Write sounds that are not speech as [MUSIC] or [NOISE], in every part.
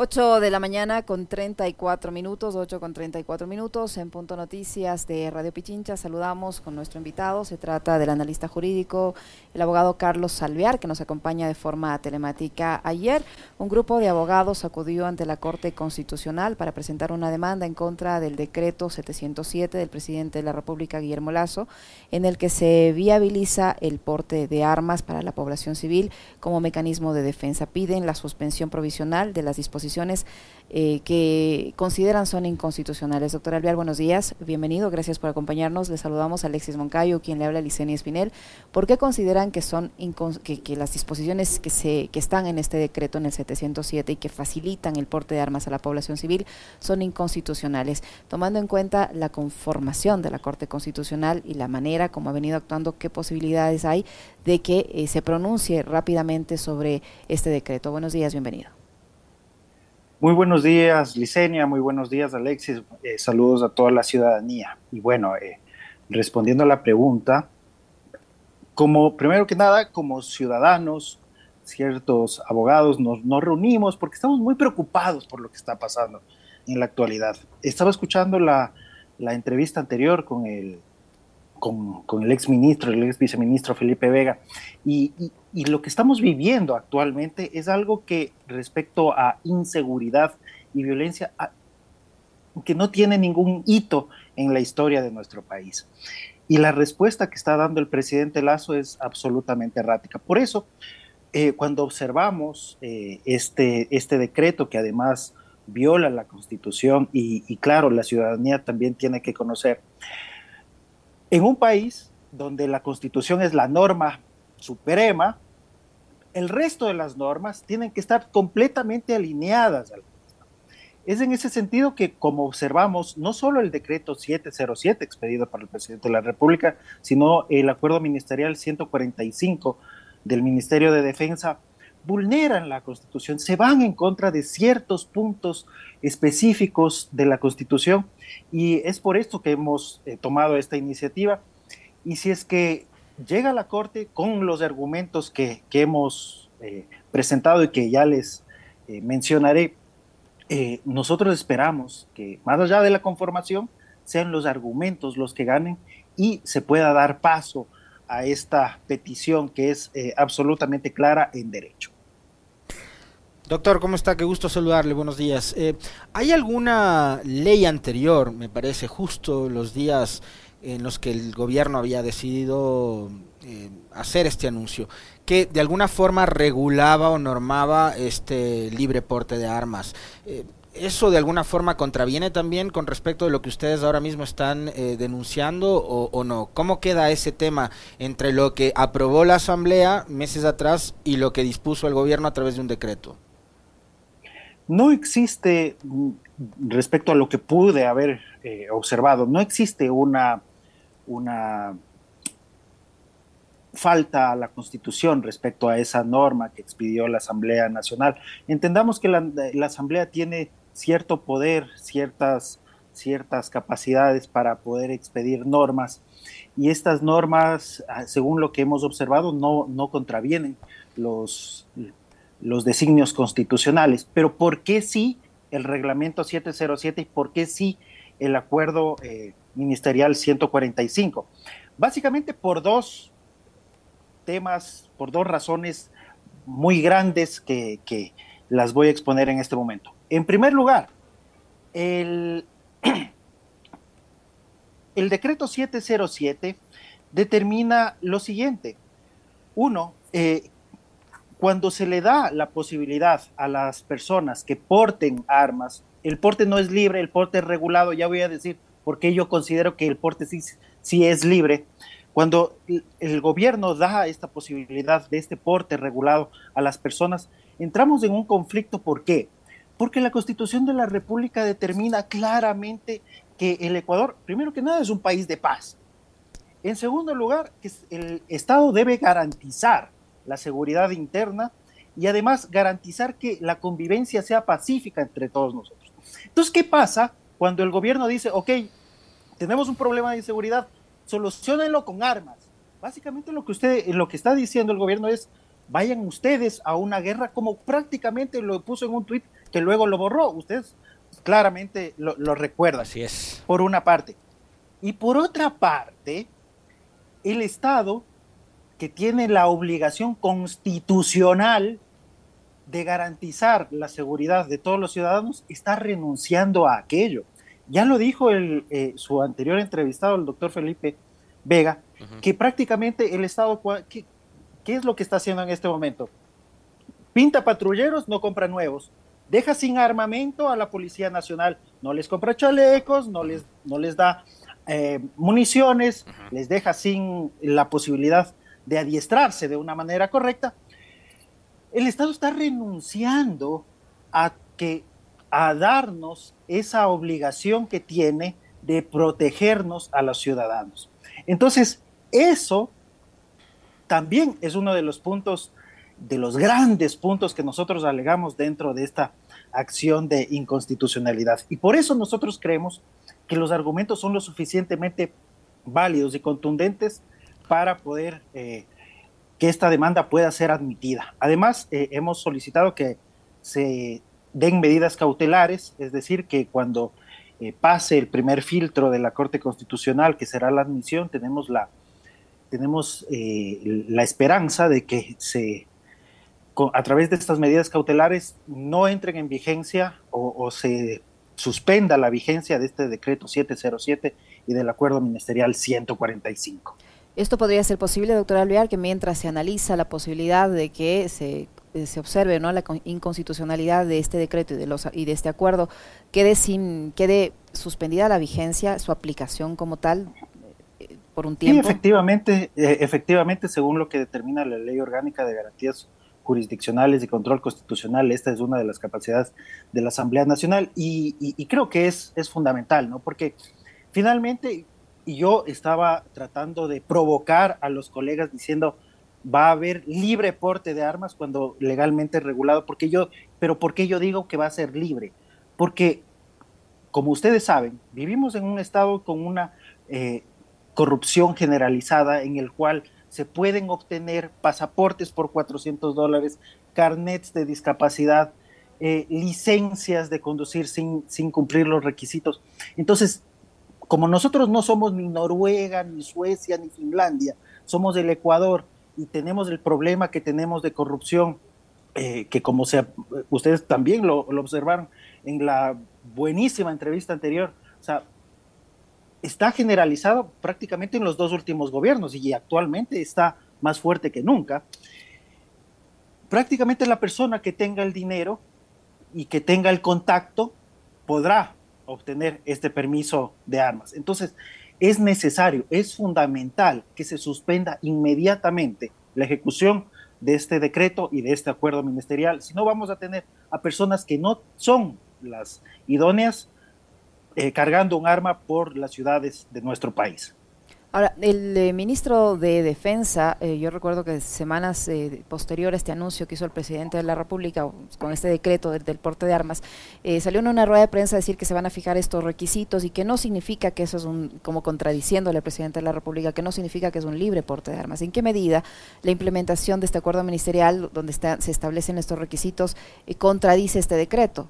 8 de la mañana con 34 minutos, 8 con 34 minutos en Punto Noticias de Radio Pichincha. Saludamos con nuestro invitado. Se trata del analista jurídico, el abogado Carlos Salviar, que nos acompaña de forma telemática. Ayer, un grupo de abogados acudió ante la Corte Constitucional para presentar una demanda en contra del decreto 707 del presidente de la República, Guillermo Lazo, en el que se viabiliza el porte de armas para la población civil como mecanismo de defensa. Piden la suspensión provisional de las disposiciones eh, que consideran son inconstitucionales. Doctor Alvear, buenos días, bienvenido, gracias por acompañarnos. Le saludamos a Alexis Moncayo, quien le habla a Licenia Espinel. ¿Por qué consideran que son que, las disposiciones que, se, que están en este decreto, en el 707, y que facilitan el porte de armas a la población civil, son inconstitucionales? Tomando en cuenta la conformación de la Corte Constitucional y la manera como ha venido actuando, ¿qué posibilidades hay de que eh, se pronuncie rápidamente sobre este decreto? Buenos días, bienvenido. Muy buenos días, Licenia, muy buenos días, Alexis. Eh, saludos a toda la ciudadanía. Y bueno, eh, respondiendo a la pregunta, como primero que nada, como ciudadanos, ciertos abogados, nos, reunimos porque estamos muy preocupados por lo que está pasando en la actualidad. Estaba escuchando la entrevista anterior con el con, el ex ministro, el ex viceministro Felipe Vega. Y, lo que estamos viviendo actualmente es algo que respecto a inseguridad y violencia, que no tiene ningún hito en la historia de nuestro país. Y la respuesta que está dando el presidente Lazo es absolutamente errática. Por eso, eh, cuando observamos eh, este, este decreto que además viola la constitución y, y claro, la ciudadanía también tiene que conocer, en un país donde la constitución es la norma suprema, el resto de las normas tienen que estar completamente alineadas al es en ese sentido que, como observamos, no solo el decreto 707 expedido por el presidente de la República, sino el acuerdo ministerial 145 del Ministerio de Defensa, vulneran la Constitución, se van en contra de ciertos puntos específicos de la Constitución y es por esto que hemos eh, tomado esta iniciativa. Y si es que llega a la Corte con los argumentos que, hemos eh, presentado y que ya les eh, mencionaré, nosotros esperamos que más allá de la conformación sean los argumentos los que ganen y se pueda dar paso a esta petición que es absolutamente clara en derecho. Doctor, ¿cómo está? Qué gusto saludarle, buenos días. Eh, ¿Hay alguna ley anterior, me parece, justo los días en los que el gobierno había decidido eh, hacer este anuncio, que de alguna forma regulaba o normaba este libre porte de armas? Eh, ¿Eso de alguna forma contraviene también con respecto de lo que ustedes ahora mismo están denunciando o, o, no? ¿Cómo queda ese tema entre lo que aprobó la Asamblea meses atrás y lo que dispuso el gobierno a través de un decreto? No existe, mm, respecto a lo que pude haber eh, observado, no existe una, una falta a la Constitución respecto a esa norma que expidió la Asamblea Nacional. Entendamos que la, Asamblea tiene cierto poder, ciertas, ciertas capacidades para poder expedir normas y estas normas, ah, según lo que hemos observado, no, no contravienen los, los designios constitucionales, pero ¿por qué sí el reglamento 707 y por qué sí el acuerdo eh, ministerial 145? Básicamente por dos temas, por dos razones muy grandes que, las voy a exponer en este momento. En primer lugar, el, [CLEARS THROAT] decreto 707 determina lo siguiente. Uno, eh, cuando se le da la posibilidad a las personas que porten armas, el porte no es libre, el porte es regulado, ya voy a decir porque yo considero que el porte sí, sí es libre. Cuando el gobierno da esta posibilidad de este porte regulado a las personas, entramos en un conflicto. ¿Por qué? Porque la Constitución de la República determina claramente que el Ecuador, primero que nada, es un país de paz. En segundo lugar, que el Estado debe garantizar la seguridad interna y además garantizar que la convivencia sea pacífica entre todos nosotros. Entonces, ¿qué pasa cuando el gobierno dice, ok, tenemos un problema de inseguridad, solucionenlo con armas? Básicamente lo que usted, lo que está diciendo el gobierno es, vayan ustedes a una guerra como prácticamente lo puso en un tuit que luego lo borró. Ustedes claramente lo, lo recuerdan. Así es. Por una parte. Y por otra parte, el Estado, que tiene la obligación constitucional de garantizar la seguridad de todos los ciudadanos, está renunciando a aquello. Ya lo dijo el, eh, su anterior entrevistado, el doctor Felipe Vega, que prácticamente el Estado, ¿qué, ¿qué es lo que está haciendo en este momento? Pinta patrulleros, no compra nuevos. Deja sin armamento a la Policía Nacional, no les compra chalecos, no les, no les da eh, municiones, les deja sin la posibilidad de adiestrarse de una manera correcta, el Estado está renunciando a que a darnos esa obligación que tiene de protegernos a los ciudadanos. Entonces, eso también es uno de los puntos, de los grandes puntos que nosotros alegamos dentro de esta acción de inconstitucionalidad. Y por eso nosotros creemos que los argumentos son lo suficientemente válidos y contundentes para poder eh, que esta demanda pueda ser admitida. Además, eh, hemos solicitado que se den medidas cautelares, es decir, que cuando eh, pase el primer filtro de la Corte Constitucional, que será la admisión, tenemos la, tenemos, la esperanza de que se, a través de estas medidas cautelares no entren en vigencia o, o se suspenda la vigencia de este decreto 707 y del acuerdo ministerial 145. Esto podría ser posible, doctor Alvear, que mientras se analiza la posibilidad de que se, eh, se observe ¿no? la inconstitucionalidad de este decreto y de, los, y de este acuerdo, quede, sin, quede suspendida la vigencia, su aplicación como tal, eh, por un tiempo. Sí, efectivamente, eh, efectivamente, según lo que determina la Ley Orgánica de Garantías jurisdiccionales y control constitucional. Esta es una de las capacidades de la Asamblea Nacional y, creo que es, es fundamental, ¿no? Porque finalmente yo estaba tratando de provocar a los colegas diciendo va a haber libre porte de armas cuando legalmente regulado, porque yo, pero ¿por qué yo digo que va a ser libre? Porque, como ustedes saben, vivimos en un estado con una eh, corrupción generalizada en el cual se pueden obtener pasaportes por 400 dólares, carnets de discapacidad, eh, licencias de conducir sin, sin cumplir los requisitos. Entonces, como nosotros no somos ni Noruega, ni Suecia, ni Finlandia, somos del Ecuador y tenemos el problema que tenemos de corrupción, eh, que como se, ustedes también lo, observaron en la buenísima entrevista anterior, o sea, está generalizado prácticamente en los dos últimos gobiernos y actualmente está más fuerte que nunca. Prácticamente la persona que tenga el dinero y que tenga el contacto podrá obtener este permiso de armas. Entonces, es necesario, es fundamental que se suspenda inmediatamente la ejecución de este decreto y de este acuerdo ministerial. Si no, vamos a tener a personas que no son las idóneas eh, cargando un arma por las ciudades de nuestro país. Ahora, el eh, ministro de Defensa, eh, yo recuerdo que semanas eh, posterior a este anuncio que hizo el presidente de la República con este decreto del, porte de armas, salió en una rueda de prensa a decir que se van a fijar estos requisitos y que no significa que eso es un, como contradiciéndole al presidente de la República, que no significa que es un libre porte de armas. ¿En qué medida la implementación de este acuerdo ministerial donde se establecen estos requisitos contradice este decreto?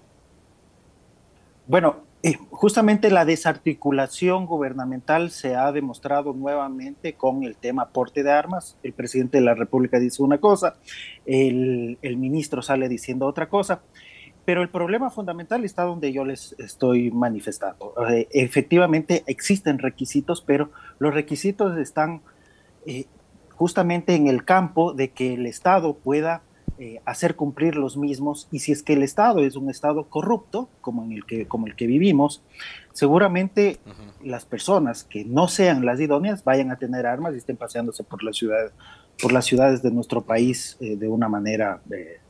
Bueno, eh, justamente la desarticulación gubernamental se ha demostrado nuevamente con el tema porte de armas. El presidente de la República dice una cosa, el, ministro sale diciendo otra cosa, pero el problema fundamental está donde yo les estoy manifestando. Eh, efectivamente existen requisitos, pero los requisitos están eh, justamente en el campo de que el Estado pueda eh, hacer cumplir los mismos y si es que el Estado es un Estado corrupto, como, en el, que, como el que vivimos, seguramente las personas que no sean las idóneas vayan a tener armas y estén paseándose por, la ciudad, por las ciudades de nuestro país eh, de una manera eh,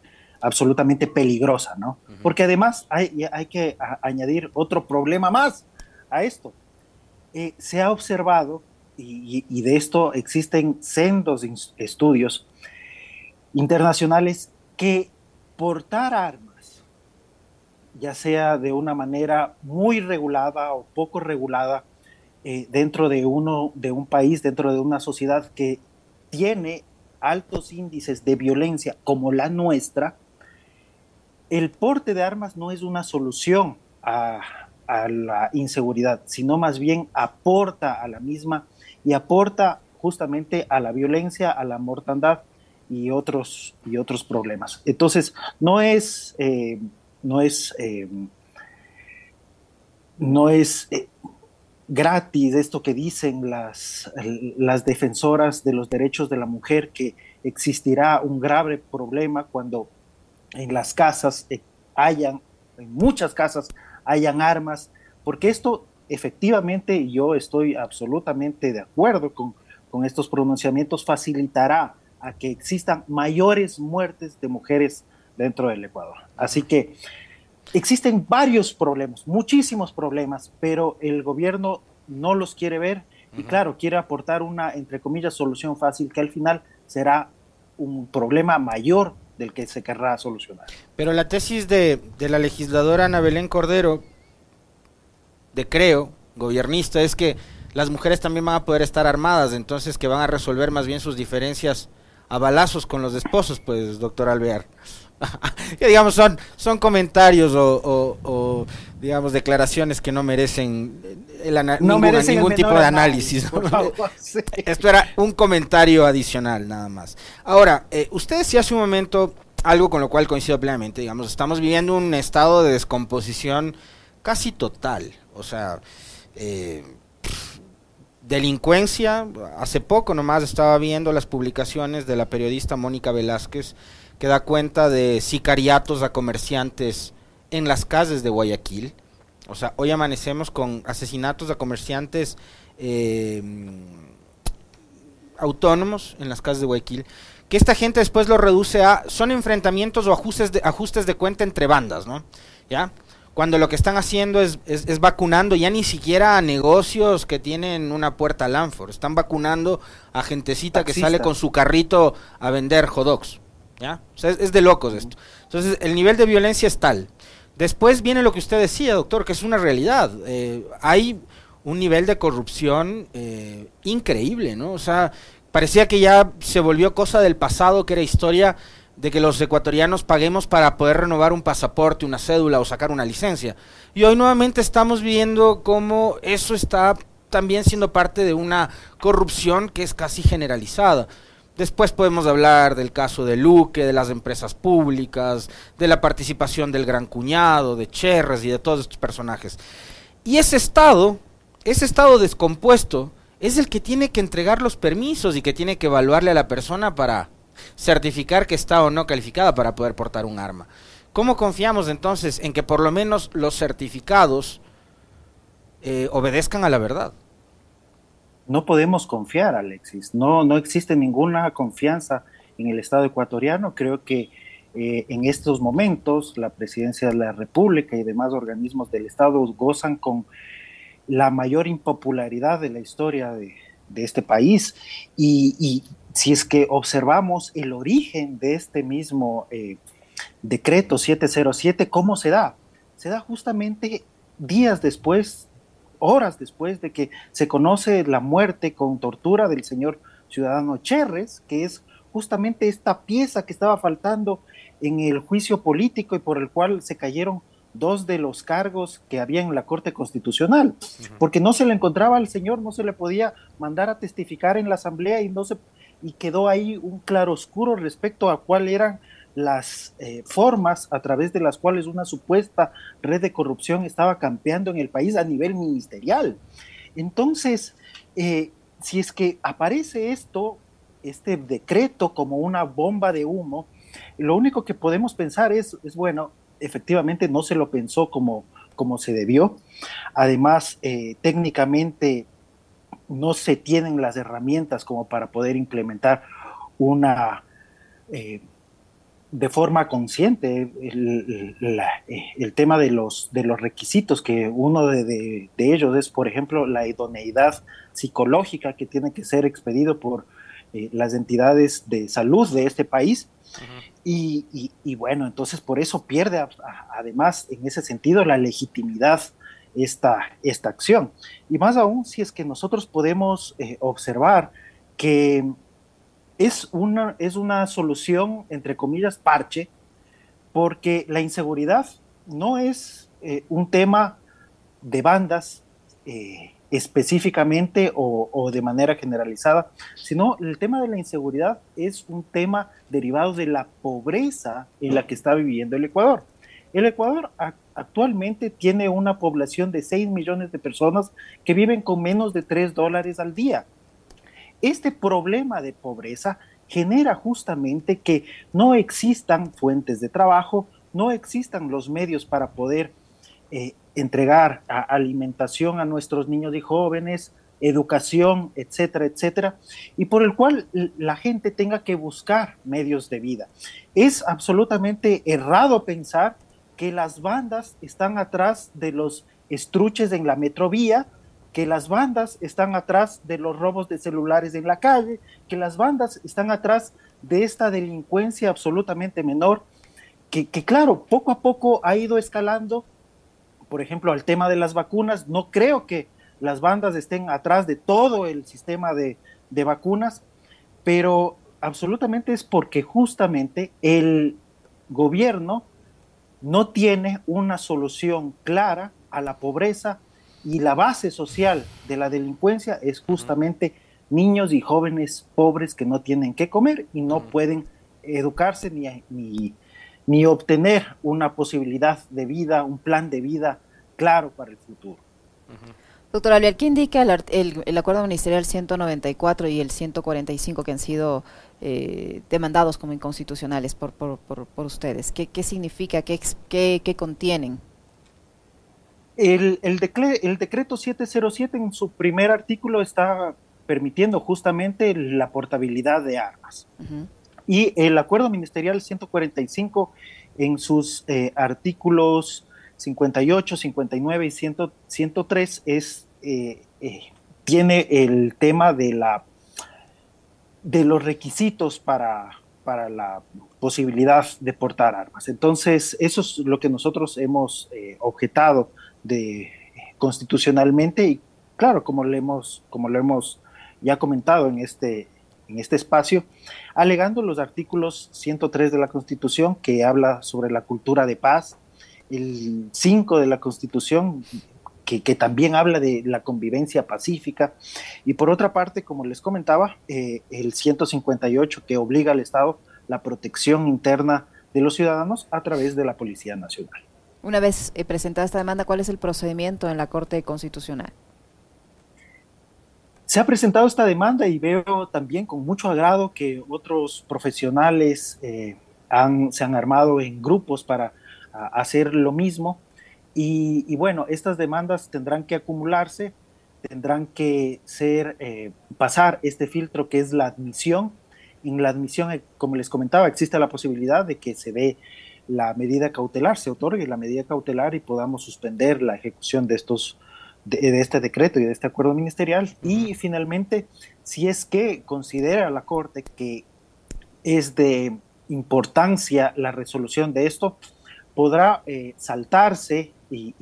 absolutamente peligrosa, ¿no? Porque además hay, hay que añadir otro problema más a esto. se ha observado, y, y de esto existen sendos estudios, internacionales que portar armas, ya sea de una manera muy regulada o poco regulada, eh, dentro de, uno, de un país, dentro de una sociedad que tiene altos índices de violencia como la nuestra, el porte de armas no es una solución a, la inseguridad, sino más bien aporta a la misma y aporta justamente a la violencia, a la mortandad y otros, y otros problemas. Entonces, no es, eh, no es, eh, no es eh, gratis esto que dicen las, las defensoras de los derechos de la mujer, que existirá un grave problema cuando en las casas hayan, en muchas casas hayan armas, porque esto efectivamente, yo estoy absolutamente de acuerdo con, con estos pronunciamientos, facilitará a que existan mayores muertes de mujeres dentro del Ecuador. Así que existen varios problemas, muchísimos problemas, pero el gobierno no los quiere ver y claro, quiere aportar una, entre comillas, solución fácil que al final será un problema mayor del que se querrá solucionar. Pero la tesis de, de la legisladora Ana Belén Cordero, de creo, gobernista, es que las mujeres también van a poder estar armadas, entonces que van a resolver más bien sus diferencias a balazos con los esposos, pues, doctor Alvear. [LAUGHS] que digamos son son comentarios o, digamos declaraciones que no merecen, el ningún, tipo de análisis. [LAUGHS] Esto era un comentario adicional nada más. Ahora, eh, usted decía hace un momento algo con lo cual coincido plenamente, digamos, estamos viviendo un estado de descomposición casi total, o sea, eh, delincuencia, hace poco nomás estaba viendo las publicaciones de la periodista Mónica Velázquez, que da cuenta de sicariatos a comerciantes en las calles de Guayaquil. O sea, hoy amanecemos con asesinatos a comerciantes eh, autónomos en las calles de Guayaquil. Que esta gente después lo reduce a. Son enfrentamientos o ajustes de, ajustes de cuenta entre bandas, ¿no? ¿Ya? Cuando lo que están haciendo es, es, vacunando ya ni siquiera a negocios que tienen una puerta al Lanford. Están vacunando a gentecita que sale con su carrito a vender hot dogs. ¿ya? es, de locos esto. Entonces, el nivel de violencia es tal. Después viene lo que usted decía, doctor, que es una realidad. Eh, hay un nivel de corrupción eh, increíble, ¿no? O sea, parecía que ya se volvió cosa del pasado, que era historia de que los ecuatorianos paguemos para poder renovar un pasaporte, una cédula o sacar una licencia. Y hoy nuevamente estamos viendo cómo eso está también siendo parte de una corrupción que es casi generalizada. Después podemos hablar del caso de Luque, de las empresas públicas, de la participación del gran cuñado, de Cherres y de todos estos personajes. Y ese estado, ese estado descompuesto, es el que tiene que entregar los permisos y que tiene que evaluarle a la persona para certificar que está o no calificada para poder portar un arma. ¿Cómo confiamos entonces en que por lo menos los certificados eh, obedezcan a la verdad? no podemos confiar, Alexis. No, no existe ninguna confianza en el Estado ecuatoriano. Creo que eh, en estos momentos la presidencia de la República y demás organismos del Estado gozan con la mayor impopularidad de la historia de, este país. Y, si es que observamos el origen de este mismo eh, decreto 707, ¿cómo se da? Se da justamente días después horas después de que se conoce la muerte con tortura del señor ciudadano Cherres, que es justamente esta pieza que estaba faltando en el juicio político y por el cual se cayeron dos de los cargos que había en la Corte Constitucional, porque no se le encontraba al señor, no se le podía mandar a testificar en la Asamblea y no se y quedó ahí un claroscuro respecto a cuál eran las eh, formas a través de las cuales una supuesta red de corrupción estaba campeando en el país a nivel ministerial. Entonces, eh, si es que aparece esto, este decreto como una bomba de humo, lo único que podemos pensar es, es bueno, efectivamente no se lo pensó como, como se debió. Además, eh, técnicamente no se tienen las herramientas como para poder implementar una de forma consciente el, tema de los, de los requisitos, que uno de, ellos es, por ejemplo, la idoneidad psicológica que tiene que ser expedido por eh, las entidades de salud de este país. y, bueno, entonces por eso pierde además en ese sentido la legitimidad esta, esta acción. Y más aún si es que nosotros podemos eh, observar que es una, es una solución, entre comillas, parche, porque la inseguridad no es eh, un tema de bandas eh, específicamente o, de manera generalizada, sino el tema de la inseguridad es un tema derivado de la pobreza en la que está viviendo el Ecuador. El Ecuador actualmente tiene una población de 6 millones de personas que viven con menos de 3 dólares al día. Este problema de pobreza genera justamente que no existan fuentes de trabajo, no existan los medios para poder eh, entregar alimentación a nuestros niños y jóvenes, educación, etcétera, etcétera, y por el cual la gente tenga que buscar medios de vida. Es absolutamente errado pensar que las bandas están atrás de los estruches en la metrovía, que las bandas están atrás de los robos de celulares en la calle, que las bandas están atrás de esta delincuencia absolutamente menor, que, claro, poco a poco ha ido escalando por ejemplo, al tema de las vacunas, no creo que las bandas estén atrás de todo el sistema de, vacunas, pero absolutamente es porque justamente el gobierno no tiene una solución clara a la pobreza y la base social de la delincuencia es justamente niños y jóvenes pobres que no tienen que comer y no pueden educarse ni, ni, ni obtener una posibilidad de vida, un plan de vida claro para el futuro. Doctor Alviar, ¿qué indica el, acuerdo ministerial 194 y el 145 que han sido eh, demandados como inconstitucionales por, por, ustedes? ¿Qué, significa? ¿Qué, qué, contienen? El, el, decreto 707 en su primer artículo está permitiendo justamente la portabilidad de armas. Y el acuerdo ministerial 145 en sus eh, artículos 58, 59 y 103 es, eh, eh, tiene el tema de, la, de los requisitos para, para la posibilidad de portar armas. Entonces, eso es lo que nosotros hemos objetado de, constitucionalmente y claro, como lo hemos, como lo hemos ya comentado en este, en este espacio, alegando los artículos 103 de la Constitución que habla sobre la cultura de paz, el 5 de la Constitución que, también habla de la convivencia pacífica. Y por otra parte, como les comentaba, eh, el 158 que obliga al Estado la protección interna de los ciudadanos a través de la Policía Nacional. Una vez eh, presentada esta demanda, ¿cuál es el procedimiento en la Corte Constitucional? Se ha presentado esta demanda y veo también con mucho agrado que otros profesionales eh, han, se han armado en grupos para hacer lo mismo. Y, bueno, estas demandas tendrán que acumularse, tendrán que ser, eh, pasar este filtro que es la admisión. En la admisión, eh, como les comentaba, existe la posibilidad de que se dé la medida cautelar, se otorgue la medida cautelar y podamos suspender la ejecución de estos de, este decreto y de este acuerdo ministerial. Y finalmente, si es que considera la Corte que es de importancia la resolución de esto, podrá eh, saltarse y,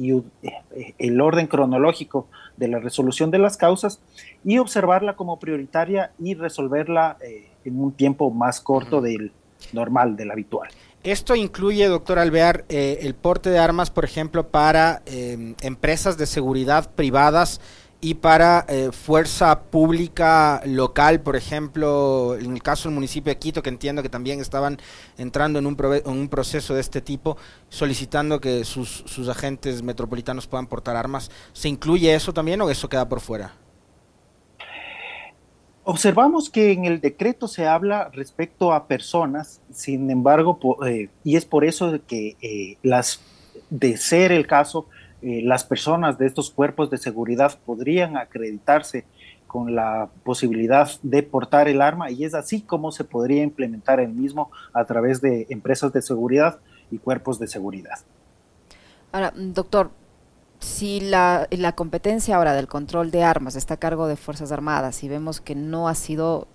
eh, el orden cronológico de la resolución de las causas y observarla como prioritaria y resolverla eh, en un tiempo más corto del normal, del habitual. Esto incluye, doctor Alvear, el porte de armas, por ejemplo, para empresas de seguridad privadas y para eh, fuerza pública local, por ejemplo, en el caso del municipio de Quito, que entiendo que también estaban entrando en un, en un proceso de este tipo, solicitando que sus, agentes metropolitanos puedan portar armas, ¿se incluye eso también o eso queda por fuera? Observamos que en el decreto se habla respecto a personas, sin embargo, eh, y es por eso que eh, las, de ser el caso, eh, las personas de estos cuerpos de seguridad podrían acreditarse con la posibilidad de portar el arma y es así como se podría implementar el mismo a través de empresas de seguridad y cuerpos de seguridad. Ahora, doctor, si la, la competencia ahora del control de armas está a cargo de Fuerzas Armadas y vemos que no ha sido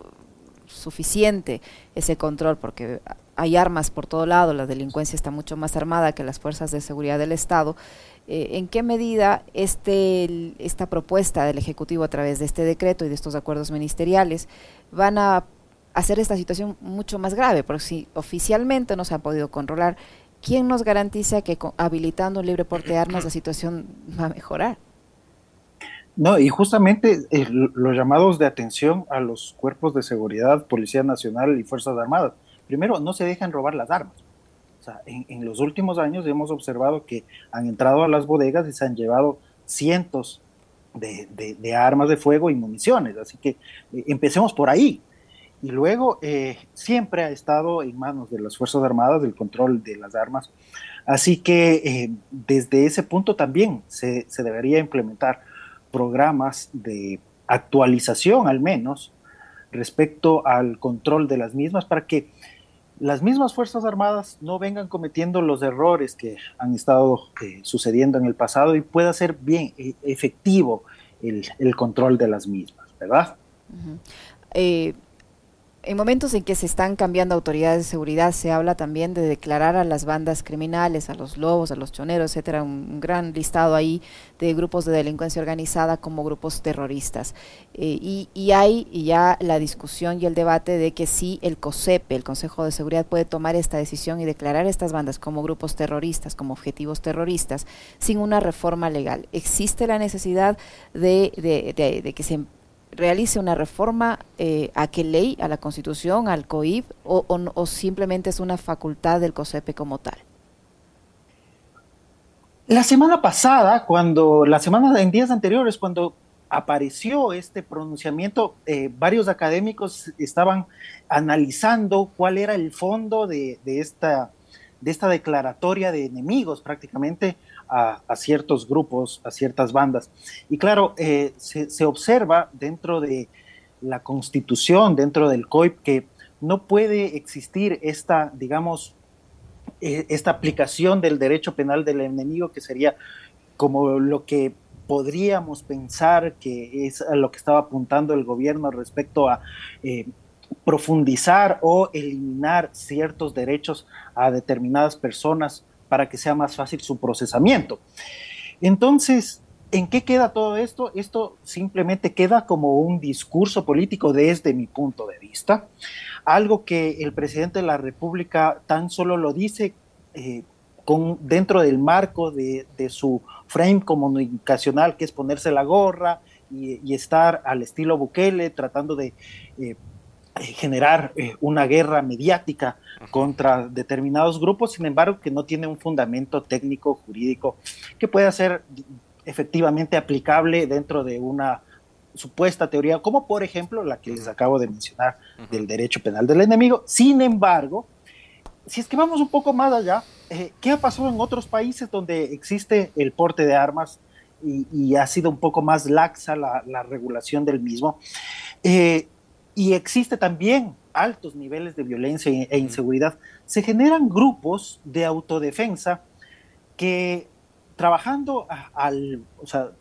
suficiente ese control porque hay armas por todo lado, la delincuencia está mucho más armada que las fuerzas de seguridad del Estado, eh, en qué medida este, esta propuesta del Ejecutivo a través de este decreto y de estos acuerdos ministeriales van a hacer esta situación mucho más grave, porque si oficialmente no se ha podido controlar, ¿quién nos garantiza que habilitando un libre porte de armas la situación va a mejorar? No, y justamente eh, los llamados de atención a los cuerpos de seguridad, Policía Nacional y Fuerzas Armadas. Primero, no se dejan robar las armas. O sea, en, los últimos años hemos observado que han entrado a las bodegas y se han llevado cientos de, armas de fuego y municiones. Así que eh, empecemos por ahí. Y luego eh, siempre ha estado en manos de las Fuerzas Armadas el control de las armas. Así que desde ese punto también se, se debería implementar programas de actualización al menos respecto al control de las mismas para que las mismas Fuerzas Armadas no vengan cometiendo los errores que han estado eh, sucediendo en el pasado y pueda ser bien eh, efectivo el, control de las mismas, ¿verdad? En momentos en que se están cambiando autoridades de seguridad, se habla también de declarar a las bandas criminales, a los lobos, a los choneros, etcétera, un, gran listado ahí de grupos de delincuencia organizada como grupos terroristas. Eh, y, hay ya la discusión y el debate de que si el COSEP, el Consejo de Seguridad, puede tomar esta decisión y declarar estas bandas como grupos terroristas, como objetivos terroristas, sin una reforma legal. ¿Existe la necesidad de, de que se realice una reforma eh, a qué ley, a la Constitución, al COIP, o, simplemente es una facultad del COSEPE como tal? La semana pasada, cuando, la semana en días anteriores, cuando apareció este pronunciamiento, eh, varios académicos estaban analizando cuál era el fondo de, esta, de esta declaratoria de enemigos prácticamente a, ciertos grupos, a ciertas bandas. Y claro, eh, se, observa dentro de la constitución, dentro del COIP, que no puede existir esta, digamos, eh, esta aplicación del derecho penal del enemigo, que sería como lo que podríamos pensar que es a lo que estaba apuntando el gobierno respecto a eh, profundizar o eliminar ciertos derechos a determinadas personas para que sea más fácil su procesamiento. Entonces, ¿en qué queda todo esto? Esto simplemente queda como un discurso político desde mi punto de vista, algo que el presidente de la República tan solo lo dice eh, con, dentro del marco de, su frame comunicacional, que es ponerse la gorra y, estar al estilo Bukele, tratando de eh, generar eh, una guerra mediática contra determinados grupos, sin embargo, que no tiene un fundamento técnico, jurídico, que pueda ser efectivamente aplicable dentro de una supuesta teoría, como por ejemplo la que les acabo de mencionar del derecho penal del enemigo. Sin embargo, si es que vamos un poco más allá, eh, ¿qué ha pasado en otros países donde existe el porte de armas y, ha sido un poco más laxa la, la regulación del mismo? Eh, y existe también altos niveles de violencia e inseguridad, se generan grupos de autodefensa que trabajando al, o sea,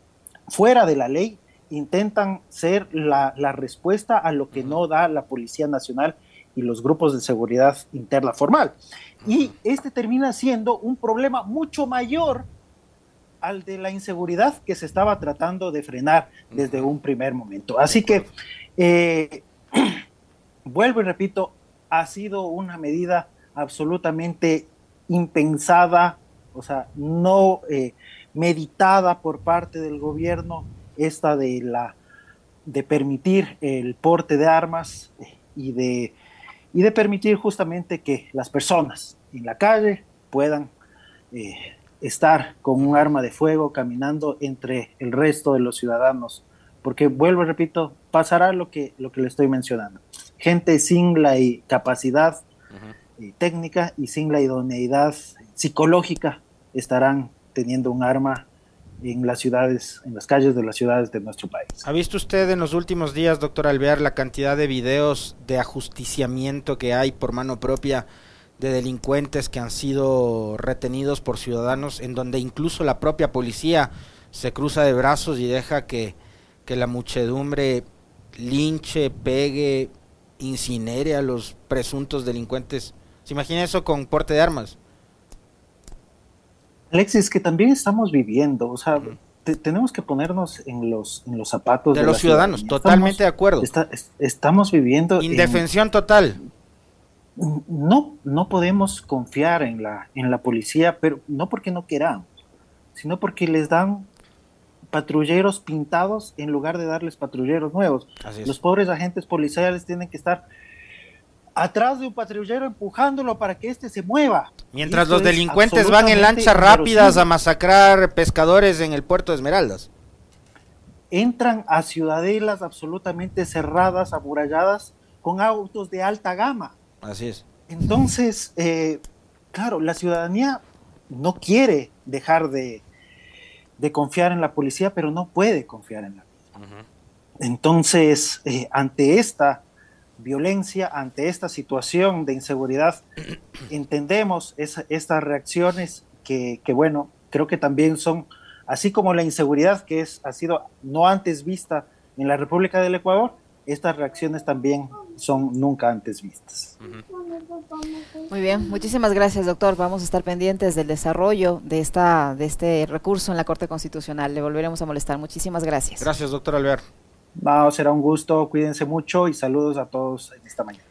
fuera de la ley intentan ser la, respuesta a lo que no da la Policía Nacional y los grupos de seguridad interna formal. Y este termina siendo un problema mucho mayor al de la inseguridad que se estaba tratando de frenar desde un primer momento. Así que eh, [CLEARS THROAT] vuelvo y repito, ha sido una medida absolutamente impensada, o sea, no eh, meditada por parte del gobierno, esta de la de permitir el porte de armas eh, y de, y de permitir justamente que las personas en la calle puedan eh, estar con un arma de fuego caminando entre el resto de los ciudadanos. Porque vuelvo repito, pasará lo que, lo que le estoy mencionando. Gente sin la capacidad eh, técnica y sin la idoneidad psicológica estarán teniendo un arma en las ciudades, en las calles de las ciudades de nuestro país. ¿Ha visto usted en los últimos días, doctor Alvear, la cantidad de videos de ajusticiamiento que hay por mano propia de delincuentes que han sido retenidos por ciudadanos, en donde incluso la propia policía se cruza de brazos y deja que que la muchedumbre linche, pegue, incinere a los presuntos delincuentes. ¿Se imagina eso con porte de armas? Alexis, que también estamos viviendo, o sea, tenemos que ponernos en los, en los zapatos de, los ciudadanos, totalmente de acuerdo. estamos viviendo... Indefensión total. no, no podemos confiar en la, en la policía, pero no porque no queramos, sino porque les dan patrulleros pintados en lugar de darles patrulleros nuevos. Los pobres agentes policiales tienen que estar atrás de un patrullero empujándolo para que éste se mueva. Mientras los delincuentes van en lanchas rápidas a masacrar pescadores en el puerto de Esmeraldas. Entran a ciudadelas absolutamente cerradas, amuralladas, con autos de alta gama. Así es. Entonces, eh, claro, la ciudadanía no quiere dejar de, confiar en la policía, pero no puede confiar en la misma. Entonces, eh, ante esta violencia, ante esta situación de inseguridad, [CLEARS THROAT] entendemos estas reacciones que, que, bueno, creo que también son, así como la inseguridad que es, ha sido no antes vista en la República del Ecuador, estas reacciones también son nunca antes vistas. Muy bien, muchísimas gracias, doctor. Vamos a estar pendientes del desarrollo de esta de este recurso en la Corte Constitucional. Le volveremos a molestar. Muchísimas gracias. Gracias, doctor Alvear. No, será un gusto. Cuídense mucho y saludos a todos en esta mañana.